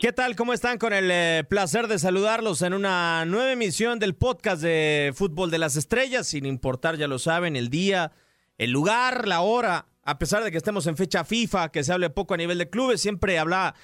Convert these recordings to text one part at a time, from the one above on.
¿Qué tal? ¿Cómo están? Con el eh, placer de saludarlos en una nueva emisión del podcast de Fútbol de las Estrellas, sin importar, ya lo saben, el día, el lugar, la hora, a pesar de que estemos en fecha FIFA, que se hable poco a nivel de clubes, siempre habla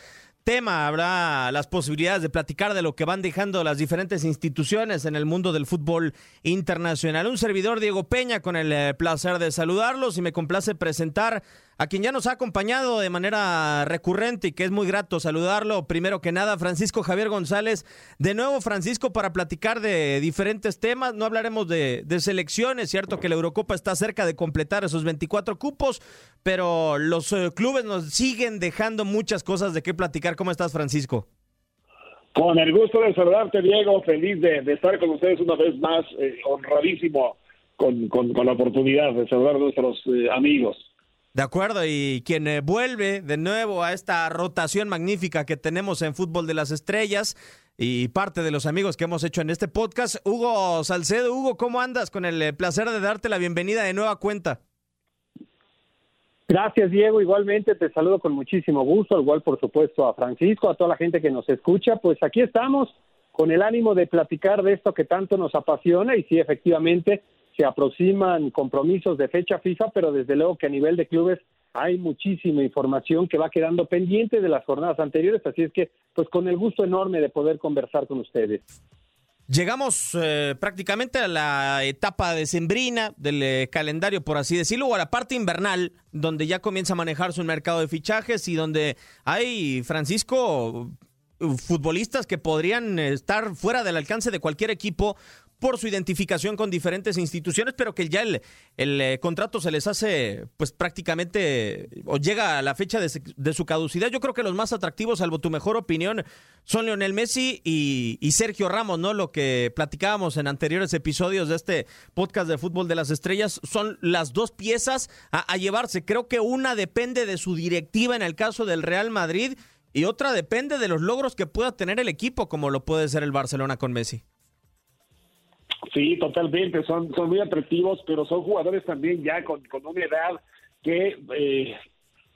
tema, habrá las posibilidades de platicar de lo que van dejando las diferentes instituciones en el mundo del fútbol internacional. Un servidor, Diego Peña, con el eh, placer de saludarlos y me complace presentar a quien ya nos ha acompañado de manera recurrente y que es muy grato saludarlo. Primero que nada, Francisco Javier González. De nuevo, Francisco, para platicar de diferentes temas. No hablaremos de, selecciones, cierto que la Eurocopa está cerca de completar esos 24 cupos, pero los eh, clubes nos siguen dejando muchas cosas de qué platicar. ¿Cómo estás, Francisco? Con el gusto de saludarte, Diego. Feliz de, de estar con ustedes una vez más. eh, honradísimo con, con, con la oportunidad de saludar a nuestros eh, amigos. De acuerdo, y quien eh, vuelve de nuevo a esta rotación magnífica que tenemos en Fútbol de las Estrellas y parte de los amigos que hemos hecho en este podcast, Hugo Salcedo. Hugo, ¿cómo andas? Con el eh, placer de darte la bienvenida de nueva cuenta. Gracias, Diego. Igualmente te saludo con muchísimo gusto, igual por supuesto a Francisco, a toda la gente que nos escucha. Pues aquí estamos con el ánimo de platicar de esto que tanto nos apasiona y sí, efectivamente, se aproximan compromisos de fecha FIFA, pero desde luego que a nivel de clubes hay muchísima información que va quedando pendiente de las jornadas anteriores, así es que pues con el gusto enorme de poder conversar con ustedes. Llegamos eh, prácticamente a la etapa decembrina del eh, calendario, por así decirlo, o a la parte invernal, donde ya comienza a manejarse un mercado de fichajes y donde hay, Francisco, futbolistas que podrían estar fuera del alcance de cualquier equipo por su identificación con diferentes instituciones, pero que ya el, el eh, contrato se les hace pues prácticamente o llega a la fecha de, su caducidad. Yo creo que los más atractivos, salvo tu mejor opinión, son Lionel Messi y, y Sergio Ramos, ¿no? Lo que platicábamos en anteriores episodios de este podcast de Fútbol de las Estrellas son las dos piezas a, a llevarse. Creo que una depende de su directiva en el caso del Real Madrid y otra depende de los logros que pueda tener el equipo, como lo puede ser el Barcelona con Messi. Sí, totalmente. Son, son muy atractivos, pero son jugadores también ya con, con una edad que, eh,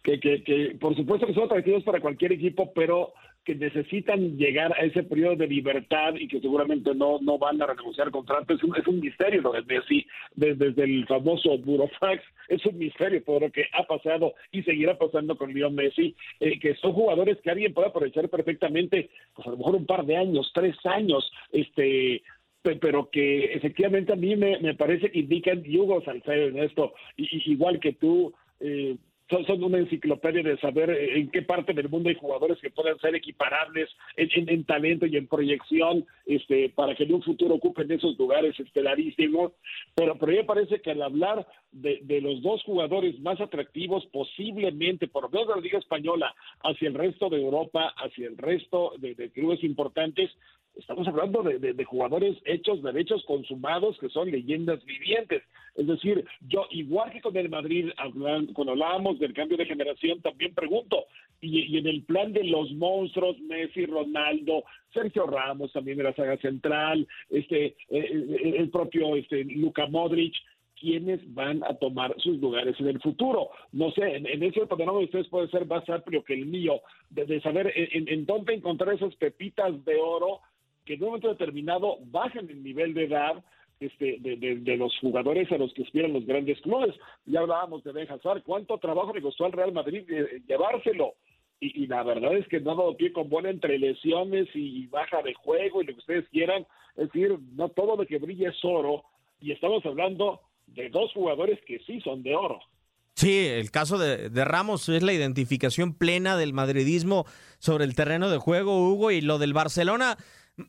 que, que, por supuesto que son atractivos para cualquier equipo, pero que necesitan llegar a ese periodo de libertad y que seguramente no, no van a renegociar contratos. Es un, es un misterio lo de Messi, desde, desde el famoso Burofax, es un misterio todo lo que ha pasado y seguirá pasando con Leo Messi, eh, que son jugadores que alguien puede aprovechar perfectamente, pues a lo mejor un par de años, tres años, este pero que efectivamente a mí me, me parece que indican Hugo Salcedo en esto, y, igual que tú, eh, son, son una enciclopedia de saber eh, en qué parte del mundo hay jugadores que puedan ser equiparables en, en- en talento y en proyección este, para que en un futuro ocupen esos lugares estelarísimos. Pero, pero me parece que al hablar de, de los dos jugadores más atractivos posiblemente, por lo menos de la Liga Española, hacia el resto de Europa, hacia el resto de clubes importantes, estamos hablando de, de- jugadores hechos, derechos consumados, que son leyendas vivientes. Es decir, yo, igual que con el Madrid, hablan- cuando hablábamos del cambio de generación, también pregunto, y, y en el plan de los monstruos, Messi, Ronaldo, Sergio Ramos también de la saga central, este, eh, eh, el propio este, Luka Modric, quiénes van a tomar sus lugares en el futuro. No sé, en, en ese panorama de ustedes puede ser más amplio que el mío, de, de saber en, en dónde encontrar esas pepitas de oro que en un momento determinado bajen el nivel de edad este, de, de- los jugadores a los que aspiran los grandes clubes. Ya hablábamos de Ben Hazard, cuánto trabajo le costó al Real Madrid eh, llevárselo. Y, y la verdad es que no ha dado pie con bola entre lesiones y baja de juego y lo que ustedes quieran. Es decir, no todo lo que brilla es oro. Y estamos hablando de dos jugadores que sí son de oro. Sí, el caso de, de Ramos es la identificación plena del madridismo sobre el terreno de juego, Hugo, y lo del Barcelona.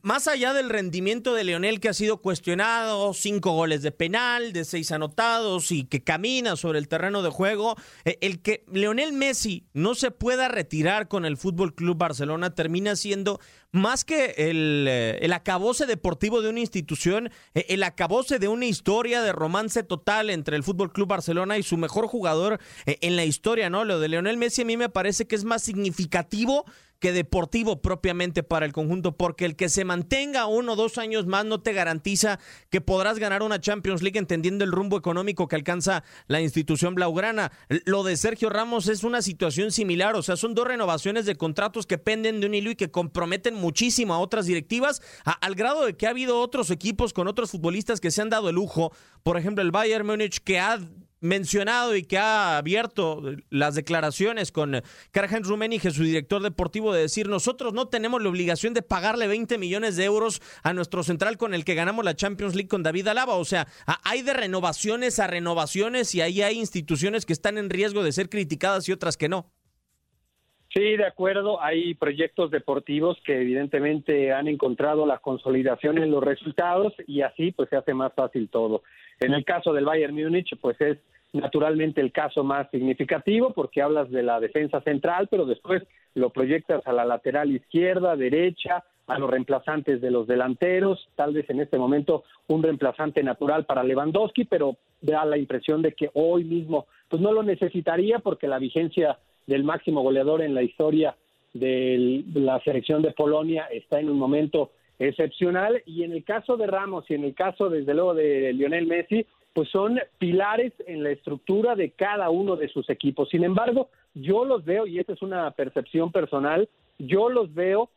Más allá del rendimiento de Leonel que ha sido cuestionado, cinco goles de penal, de seis anotados y que camina sobre el terreno de juego, eh, el que Leonel Messi no se pueda retirar con el Fútbol Club Barcelona termina siendo más que el, eh, el acabose deportivo de una institución, eh, el acabose de una historia de romance total entre el Fútbol Club Barcelona y su mejor jugador en la historia, ¿no? Lo de Leonel Messi a mí me parece que es más significativo que deportivo propiamente para el conjunto, porque el que se mantenga uno o dos años más no te garantiza que podrás ganar una Champions League entendiendo el rumbo económico que alcanza la institución blaugrana. Lo de Sergio Ramos es una situación similar, o sea, son dos renovaciones de contratos que penden de un hilo y que comprometen muchísimo a otras directivas, al grado de que ha habido otros equipos con otros futbolistas que se han dado el lujo, por ejemplo el Bayern Múnich que ha mencionado y que ha abierto las declaraciones con Karl-Heinz Rummenigge, su director deportivo, de decir, nosotros no tenemos la obligación de pagarle 20 millones de euros a nuestro central con el que ganamos la Champions League con David Alaba. O sea, hay de renovaciones a renovaciones y ahí hay instituciones que están en riesgo de ser criticadas y otras que no. Sí, de acuerdo. Hay proyectos deportivos que evidentemente han encontrado la consolidación en los resultados y así pues se hace más fácil todo. En el caso del Bayern Múnich, pues es naturalmente el caso más significativo porque hablas de la defensa central, pero después lo proyectas a la lateral izquierda, derecha, a los reemplazantes de los delanteros, tal vez en este momento un reemplazante natural para Lewandowski, pero da la impresión de que hoy mismo pues no lo necesitaría porque la vigencia del máximo goleador en la historia de la selección de Polonia está en un momento excepcional. Y en el caso de Ramos y en el caso desde luego de Lionel Messi, pues son pilares en la estructura de cada uno de sus equipos. Sin embargo, yo los veo, y esta es una percepción personal, yo los veo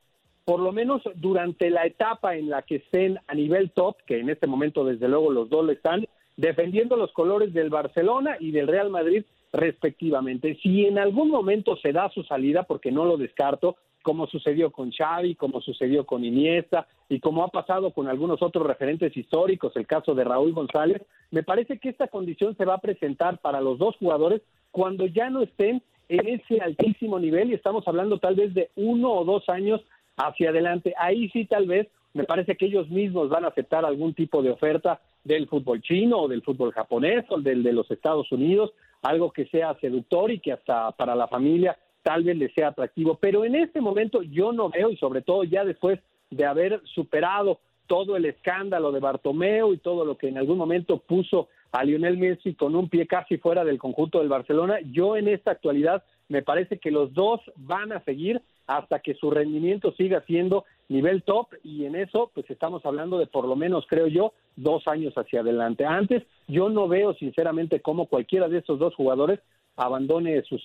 por lo menos durante la etapa en la que estén a nivel top, que en este momento desde luego los dos lo están, defendiendo los colores del Barcelona y del Real Madrid respectivamente. Si en algún momento se da su salida, porque no lo descarto, como sucedió con Xavi, como sucedió con Iniesta y como ha pasado con algunos otros referentes históricos, el caso de Raúl González, me parece que esta condición se va a presentar para los dos jugadores cuando ya no estén en ese altísimo nivel y estamos hablando tal vez de uno o dos años hacia adelante. Ahí sí tal vez me parece que ellos mismos van a aceptar algún tipo de oferta del fútbol chino o del fútbol japonés o del de los Estados Unidos, algo que sea seductor y que hasta para la familia tal vez le sea atractivo. Pero en este momento yo no veo, y sobre todo ya después de haber superado todo el escándalo de Bartomeu y todo lo que en algún momento puso a Lionel Messi con un pie casi fuera del conjunto del Barcelona, yo en esta actualidad me parece que los dos van a seguir hasta que su rendimiento siga siendo nivel top y en eso pues estamos hablando de por lo menos creo yo dos años hacia adelante. Antes yo no veo sinceramente cómo cualquiera de estos dos jugadores abandone sus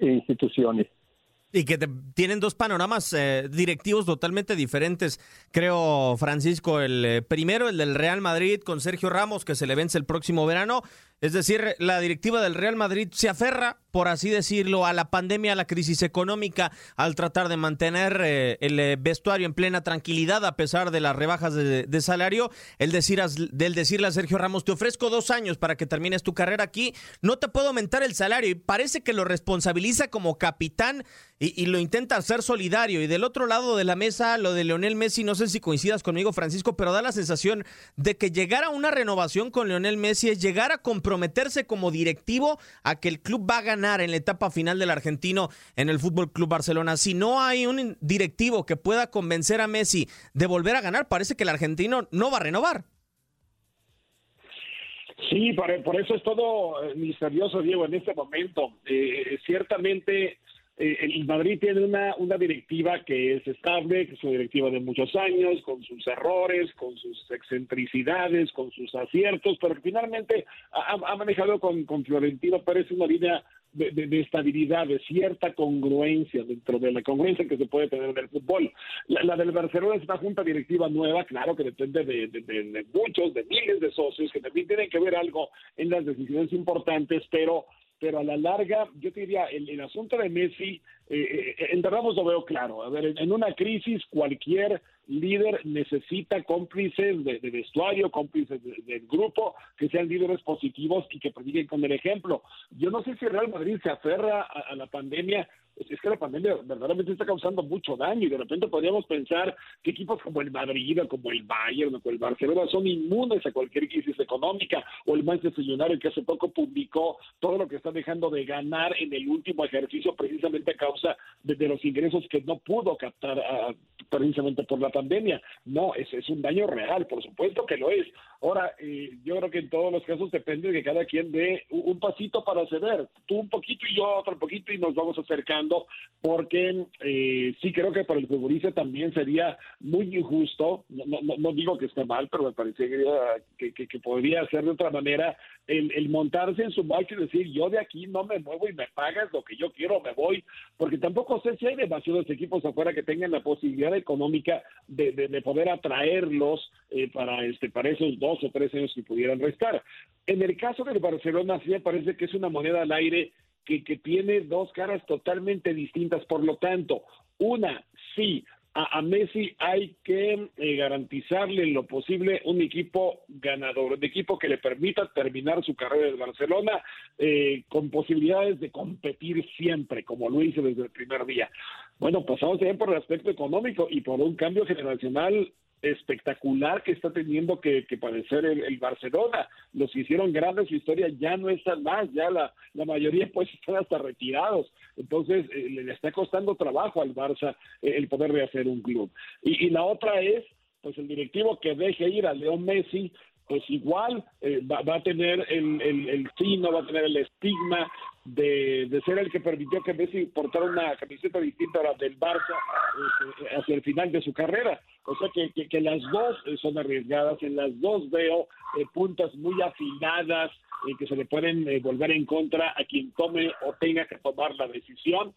instituciones. Y que tienen dos panoramas eh, directivos totalmente diferentes. Creo, Francisco, el eh, primero, el del Real Madrid con Sergio Ramos, que se le vence el próximo verano. Es decir, la directiva del Real Madrid se aferra por así decirlo, a la pandemia, a la crisis económica, al tratar de mantener eh, el eh, vestuario en plena tranquilidad a pesar de las rebajas de, salario, el decir del decirle a Sergio Ramos, te ofrezco dos años para que termines tu carrera aquí, no te puedo aumentar el salario y parece que lo responsabiliza como capitán y, lo intenta hacer solidario. Y del otro lado de la mesa, lo de Leonel Messi, no sé si coincidas conmigo, Francisco, pero da la sensación de que llegar a una renovación con Leonel Messi es llegar a comprometerse como directivo a que el club va a ganar en la etapa final del argentino en el Fútbol Club Barcelona. Si no hay un directivo que pueda convencer a Messi de volver a ganar, parece que el argentino no va a renovar. Sí, por, eso es todo eh, misterioso, Diego, en este momento. Eh, ciertamente eh, el Madrid tiene una, una directiva que es estable, que es una directiva de muchos años, con sus errores, con sus excentricidades, con sus aciertos, pero finalmente ha, manejado con, con Florentino Pérez una línea de, estabilidad, de cierta congruencia dentro de la congruencia que se puede tener en el fútbol. La, del Barcelona es una junta directiva nueva, claro que depende de, de, muchos, de miles de socios que también tienen que ver algo en las decisiones importantes, pero pero a la larga, yo te diría, el, asunto de Messi eh, en Ramos lo veo claro. A ver, en una crisis cualquier líder necesita cómplices de, vestuario, cómplices del grupo, que sean líderes positivos y que prediquen con el ejemplo. Yo no sé si Real Madrid se aferra a la pandemia es que la pandemia verdaderamente está causando mucho daño y de repente podríamos pensar que equipos como el Madrid, como el Bayern, o el Barcelona son inmunes a cualquier crisis económica o el Manchester United que hace poco publicó todo lo que está dejando de ganar en el último ejercicio precisamente a causa de, los ingresos que no pudo captar ah, precisamente por la pandemia. No, es, es un daño real, por supuesto que lo es. Ahora, eh, yo creo que en todos los casos depende de que cada quien dé un, pasito para ceder, tú un poquito y yo otro poquito y nos vamos acercando, porque eh, sí creo que para el futbolista también sería muy injusto, no, no, no digo que esté mal, pero me parecería que, que, que podría ser de otra manera el, montarse en su barco y decir yo de aquí no me muevo y me pagas lo que yo quiero, me voy, porque tampoco sé si hay demasiados equipos afuera que tengan la posibilidad económica de, de, poder atraerlos eh, para, este, para esos dos o tres años que pudieran restar. En el caso del Barcelona, sí me parece que es una moneda al aire que, que tiene dos caras totalmente distintas. Por lo tanto, una, sí, a, Messi hay que eh, garantizarle lo posible un equipo ganador, un equipo que le permita terminar su carrera en Barcelona eh, con posibilidades de competir siempre, como lo hizo desde el primer día. Bueno, pasamos también por el aspecto económico y por un cambio generacional espectacular que está teniendo que, padecer el, Barcelona. Los que hicieron grandes su historia ya no están más, ya la, la mayoría pues están hasta retirados. Entonces eh, le está costando trabajo al Barça eh, el poder rehacer un club. Y, y la otra es pues el directivo que deje ir a León Messi pues igual eh, va, a tener el, el, el va a tener el estigma de, de, ser el que permitió que Messi portara una camiseta distinta a la del Barça este, hacia el final de su carrera. O sea que, que, las dos eh, son arriesgadas, en las dos veo eh, puntas muy afinadas que se le pueden volver en contra a quien tome o tenga que tomar la decisión.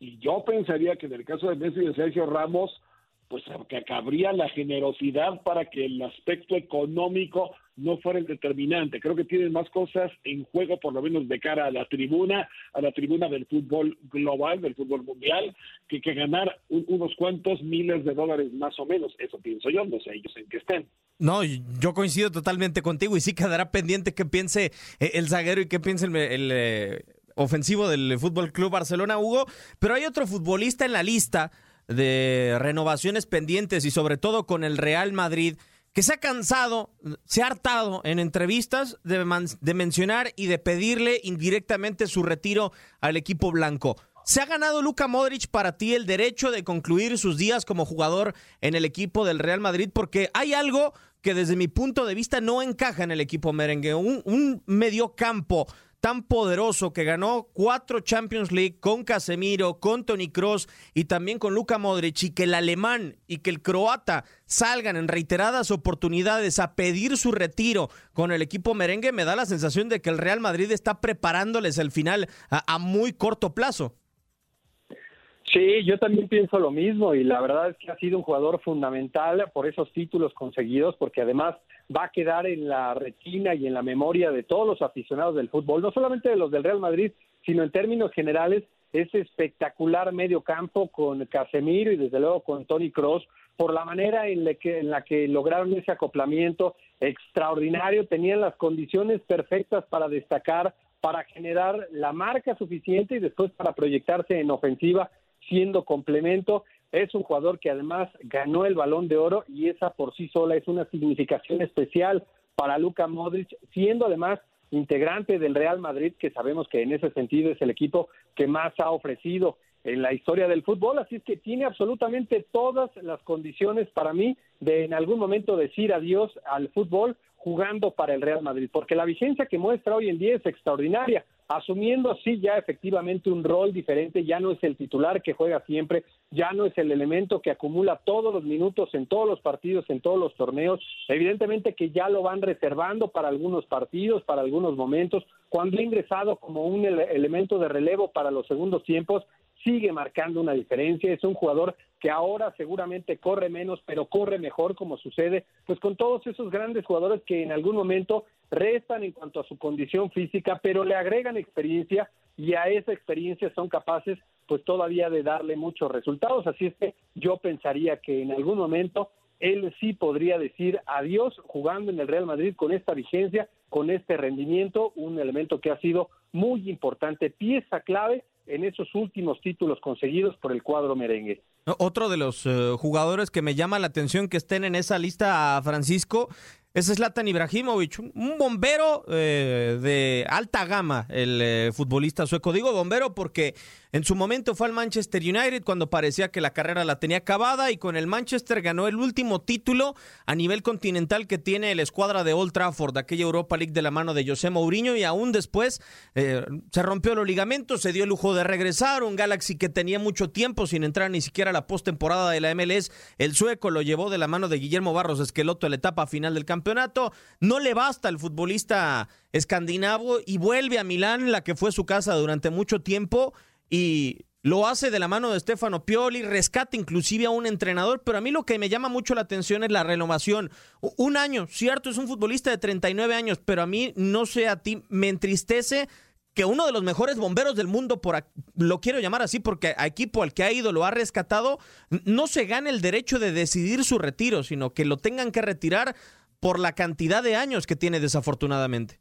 Y yo pensaría que en el caso de Messi y de Sergio Ramos, pues que cabría la generosidad para que el aspecto económico no fuera el determinante. Creo que tienen más cosas en juego, por lo menos de cara a la tribuna, a la tribuna del fútbol global, del fútbol mundial, que, que ganar unos cuantos miles de dólares más o menos. Eso pienso yo, no sé ellos en qué estén. No, yo coincido totalmente contigo y sí quedará pendiente qué piense eh, el zaguero y qué piense el, eh, ofensivo del Fútbol Club Barcelona, Hugo. Pero hay otro futbolista en la lista de renovaciones pendientes y sobre todo con el Real Madrid, que se ha cansado, se ha hartado en entrevistas de, mencionar y de pedirle indirectamente su retiro al equipo blanco. ¿Se ha ganado Luka Modric para ti el derecho de concluir sus días como jugador en el equipo del Real Madrid? Porque hay algo que desde mi punto de vista no encaja en el equipo merengue. Un, un medio campo tan poderoso que ganó cuatro Champions League con Casemiro, con Tony Cross y también con Luka Modric y que el alemán y que el croata salgan en reiteradas oportunidades a pedir su retiro con el equipo merengue, me da la sensación de que el Real Madrid está preparándoles el final a, muy corto plazo. Sí, yo también pienso lo mismo y la verdad es que ha sido un jugador fundamental por esos títulos conseguidos, porque además va a quedar en la retina y en la memoria de todos los aficionados del fútbol, no solamente de los del Real Madrid, sino en términos generales, ese espectacular medio campo con Casemiro y desde luego con Tony Cross, por la manera en la, que, en la que lograron ese acoplamiento extraordinario, tenían las condiciones perfectas para destacar, para generar la marca suficiente y después para proyectarse en ofensiva siendo complemento. Es un jugador que además ganó el balón de oro y esa por sí sola es una significación especial para Luka Modric, siendo además integrante del Real Madrid, que sabemos que en ese sentido es el equipo que más ha ofrecido en la historia del fútbol, así es que tiene absolutamente todas las condiciones para mí de en algún momento decir adiós al fútbol jugando para el Real Madrid, porque la vigencia que muestra hoy en día es extraordinaria asumiendo sí ya efectivamente un rol diferente, ya no es el titular que juega siempre, ya no es el elemento que acumula todos los minutos en todos los partidos, en todos los torneos, evidentemente que ya lo van reservando para algunos partidos, para algunos momentos, cuando ha ingresado como un elemento de relevo para los segundos tiempos, sigue marcando una diferencia, es un jugador que ahora seguramente corre menos, pero corre mejor como sucede, pues con todos esos grandes jugadores que en algún momento restan en cuanto a su condición física, pero le agregan experiencia y a esa experiencia son capaces pues todavía de darle muchos resultados. Así es que yo pensaría que en algún momento él sí podría decir adiós jugando en el Real Madrid con esta vigencia, con este rendimiento, un elemento que ha sido muy importante, pieza clave en esos últimos títulos conseguidos por el cuadro merengue. Otro de los eh, jugadores que me llama la atención que estén en esa lista, Francisco, es Latan Ibrahimovic, un bombero eh, de alta gama, el eh, futbolista sueco. Digo bombero porque en su momento fue al Manchester United cuando parecía que la carrera la tenía acabada y con el Manchester ganó el último título a nivel continental que tiene la escuadra de Old Trafford, aquella Europa League de la mano de José Mourinho y aún después eh, se rompió los ligamentos, se dio el lujo de regresar, un Galaxy que tenía mucho tiempo sin entrar ni siquiera a la postemporada de la MLS, el sueco lo llevó de la mano de Guillermo Barros Esqueloto a la etapa final del campeonato, no le basta al futbolista escandinavo y vuelve a Milán, la que fue su casa durante mucho tiempo y lo hace de la mano de Stefano Pioli, rescata inclusive a un entrenador, pero a mí lo que me llama mucho la atención es la renovación. Un año, cierto, es un futbolista de 39 años, pero a mí, no sé a ti, me entristece que uno de los mejores bomberos del mundo, por lo quiero llamar así porque a equipo al que ha ido lo ha rescatado, no se gane el derecho de decidir su retiro, sino que lo tengan que retirar por la cantidad de años que tiene desafortunadamente.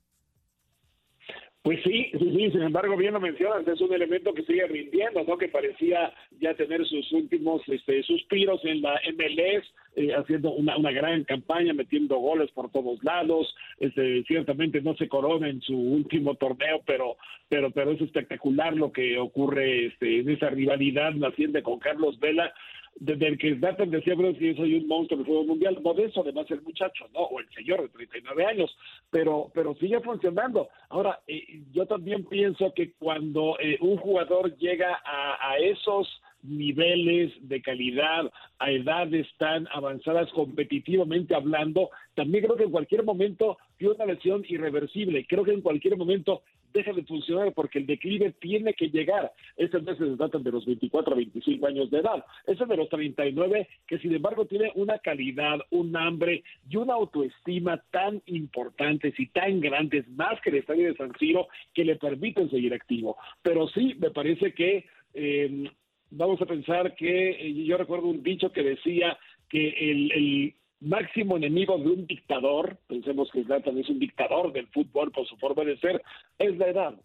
Pues sí, sí, sí, sin embargo, bien lo mencionas, es un elemento que sigue rindiendo, ¿no? Que parecía ya tener sus últimos este, suspiros en la MLS, eh, haciendo una, una gran campaña, metiendo goles por todos lados, este, ciertamente no se corona en su último torneo, pero, pero, pero es espectacular lo que ocurre este, en esa rivalidad naciente con Carlos Vela, desde el que Zlatan decía, pero si soy un monstruo del fútbol mundial, no de eso además el muchacho, ¿no? O el señor de 39 años, pero, pero sigue funcionando. Ahora, eh, yo también pienso que cuando eh, un jugador llega a esos niveles de calidad a edades tan avanzadas competitivamente hablando, también creo que en cualquier momento tiene una lesión irreversible. Creo que en cualquier momento deja de funcionar porque el declive tiene que llegar. Esas veces datan de los 24 a 25 años de edad. Ese de los 39, que sin embargo tiene una calidad, un hambre y una autoestima tan importantes y tan grandes, más que el estadio de San Siro, que le permiten seguir activo. Pero sí, me parece que eh, vamos a pensar que eh, yo recuerdo un dicho que decía que el máximo enemigo de un dictador, pensemos que Zlatan es un dictador del fútbol por su forma de ser, es la edad.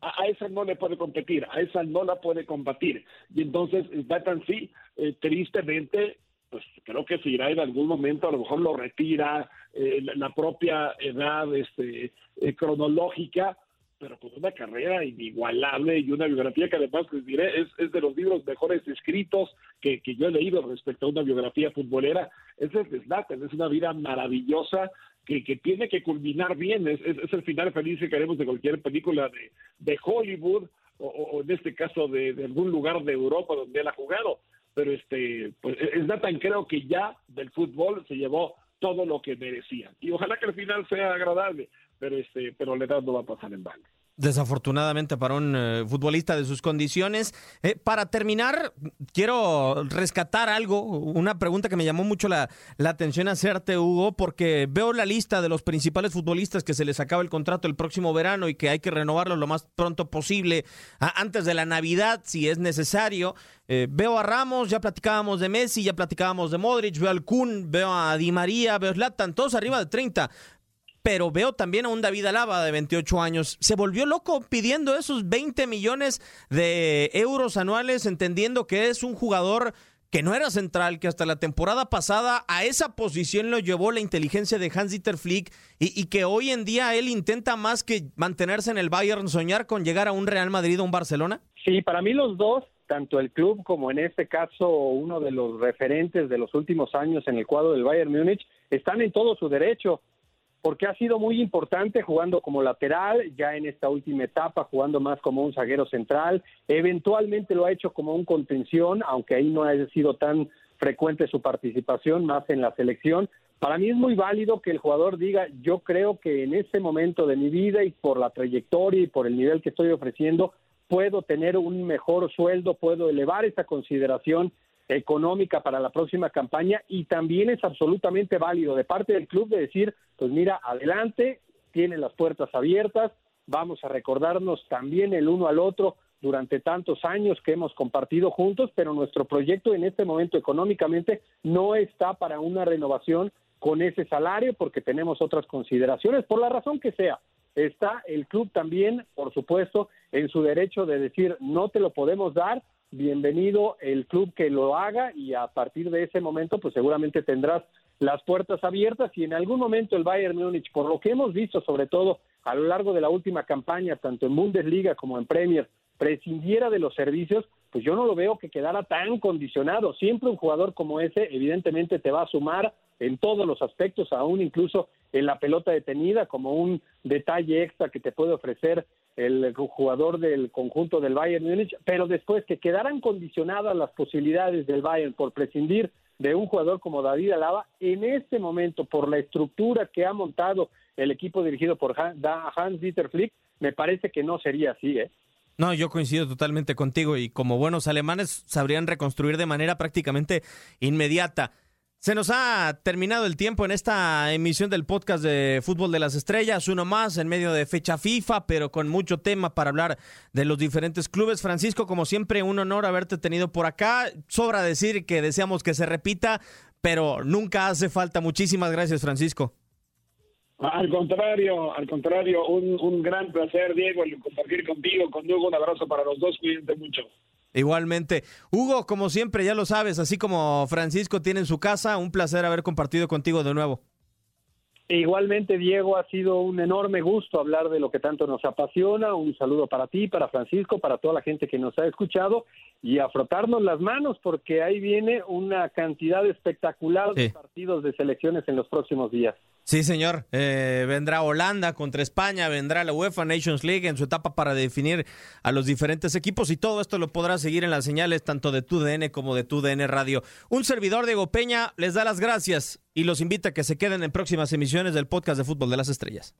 A, esa no le puede competir, a esa no la puede combatir. Y entonces Zlatan sí, eh, tristemente, pues creo que se irá en algún momento, a lo mejor lo retira, eh, la, la, propia edad este, eh, cronológica, pero con una carrera inigualable y una biografía que además les diré es, es de los libros mejores escritos que, que, yo he leído respecto a una biografía futbolera. Es el Zlatan, es una vida maravillosa que, que tiene que culminar bien, es, es, es, el final feliz que queremos de cualquier película de, de Hollywood o, o, en este caso de, de, algún lugar de Europa donde él ha jugado. Pero este, pues Zlatan creo que ya del fútbol se llevó todo lo que merecía. Y ojalá que el final sea agradable pero este pero la edad no va a pasar en balde. Desafortunadamente para un eh, futbolista de sus condiciones. Eh, para terminar, quiero rescatar algo, una pregunta que me llamó mucho la, la, atención hacerte, Hugo, porque veo la lista de los principales futbolistas que se les acaba el contrato el próximo verano y que hay que renovarlo lo más pronto posible, antes de la Navidad, si es necesario. Eh, veo a Ramos, ya platicábamos de Messi, ya platicábamos de Modric, veo al Kun, veo a Di María, veo a Zlatan, todos arriba de 30 pero veo también a un David Alaba de 28 años. Se volvió loco pidiendo esos 20 millones de euros anuales, entendiendo que es un jugador que no era central, que hasta la temporada pasada a esa posición lo llevó la inteligencia de Hans-Dieter Flick y, que hoy en día él intenta más que mantenerse en el Bayern, soñar con llegar a un Real Madrid o un Barcelona? Sí, para mí los dos, tanto el club como en este caso uno de los referentes de los últimos años en el cuadro del Bayern Múnich, están en todo su derecho porque ha sido muy importante jugando como lateral, ya en esta última etapa jugando más como un zaguero central, eventualmente lo ha hecho como un contención, aunque ahí no ha sido tan frecuente su participación, más en la selección. Para mí es muy válido que el jugador diga, yo creo que en este momento de mi vida y por la trayectoria y por el nivel que estoy ofreciendo, puedo tener un mejor sueldo, puedo elevar esa consideración económica para la próxima campaña y también es absolutamente válido de parte del club de decir, pues mira, adelante, tiene las puertas abiertas, vamos a recordarnos también el uno al otro durante tantos años que hemos compartido juntos, pero nuestro proyecto en este momento económicamente no está para una renovación con ese salario porque tenemos otras consideraciones, por la razón que sea. Está el club también, por supuesto, en su derecho de decir no te lo podemos dar, bienvenido el club que lo haga y a partir de ese momento pues seguramente tendrás las puertas abiertas y en algún momento el Bayern Múnich, por lo que hemos visto sobre todo a lo largo de la última campaña, tanto en Bundesliga como en Premier, prescindiera de los servicios, pues yo no lo veo que quedara tan condicionado. Siempre un jugador como ese evidentemente te va a sumar en todos los aspectos, aún incluso en la pelota detenida, como un detalle extra que te puede ofrecer el jugador del conjunto del Bayern Múnich, pero después que quedaran condicionadas las posibilidades del Bayern por prescindir de un jugador como David Alaba, en este momento, por la estructura que ha montado el equipo dirigido por Hans-Dieter Flick, me parece que no sería así, ¿eh? No, yo coincido totalmente contigo y como buenos alemanes sabrían reconstruir de manera prácticamente inmediata. Se nos ha terminado el tiempo en esta emisión del podcast de Fútbol de las Estrellas, uno más en medio de fecha FIFA, pero con mucho tema para hablar de los diferentes clubes. Francisco, como siempre, un honor haberte tenido por acá. Sobra decir que deseamos que se repita, pero nunca hace falta. Muchísimas gracias, Francisco. Al contrario, al contrario, un, gran placer, Diego, el compartir contigo, con. Un abrazo para los dos, cuídense mucho. Igualmente. Hugo, como siempre, ya lo sabes, así como Francisco tiene en su casa, un placer haber compartido contigo de nuevo. Igualmente, Diego, ha sido un enorme gusto hablar de lo que tanto nos apasiona. Un saludo para ti, para Francisco, para toda la gente que nos ha escuchado y a frotarnos las manos porque ahí viene una cantidad espectacular de partidos de selecciones en los próximos días. Sí, señor. Eh, vendrá Holanda contra España, vendrá la UEFA Nations League en su etapa para definir a los diferentes equipos y todo esto lo podrá seguir en las señales tanto de TUDN como de TUDN Radio. Un servidor, Diego Peña, les da las gracias y los invita a que se queden en próximas emisiones del podcast de Fútbol de las Estrellas.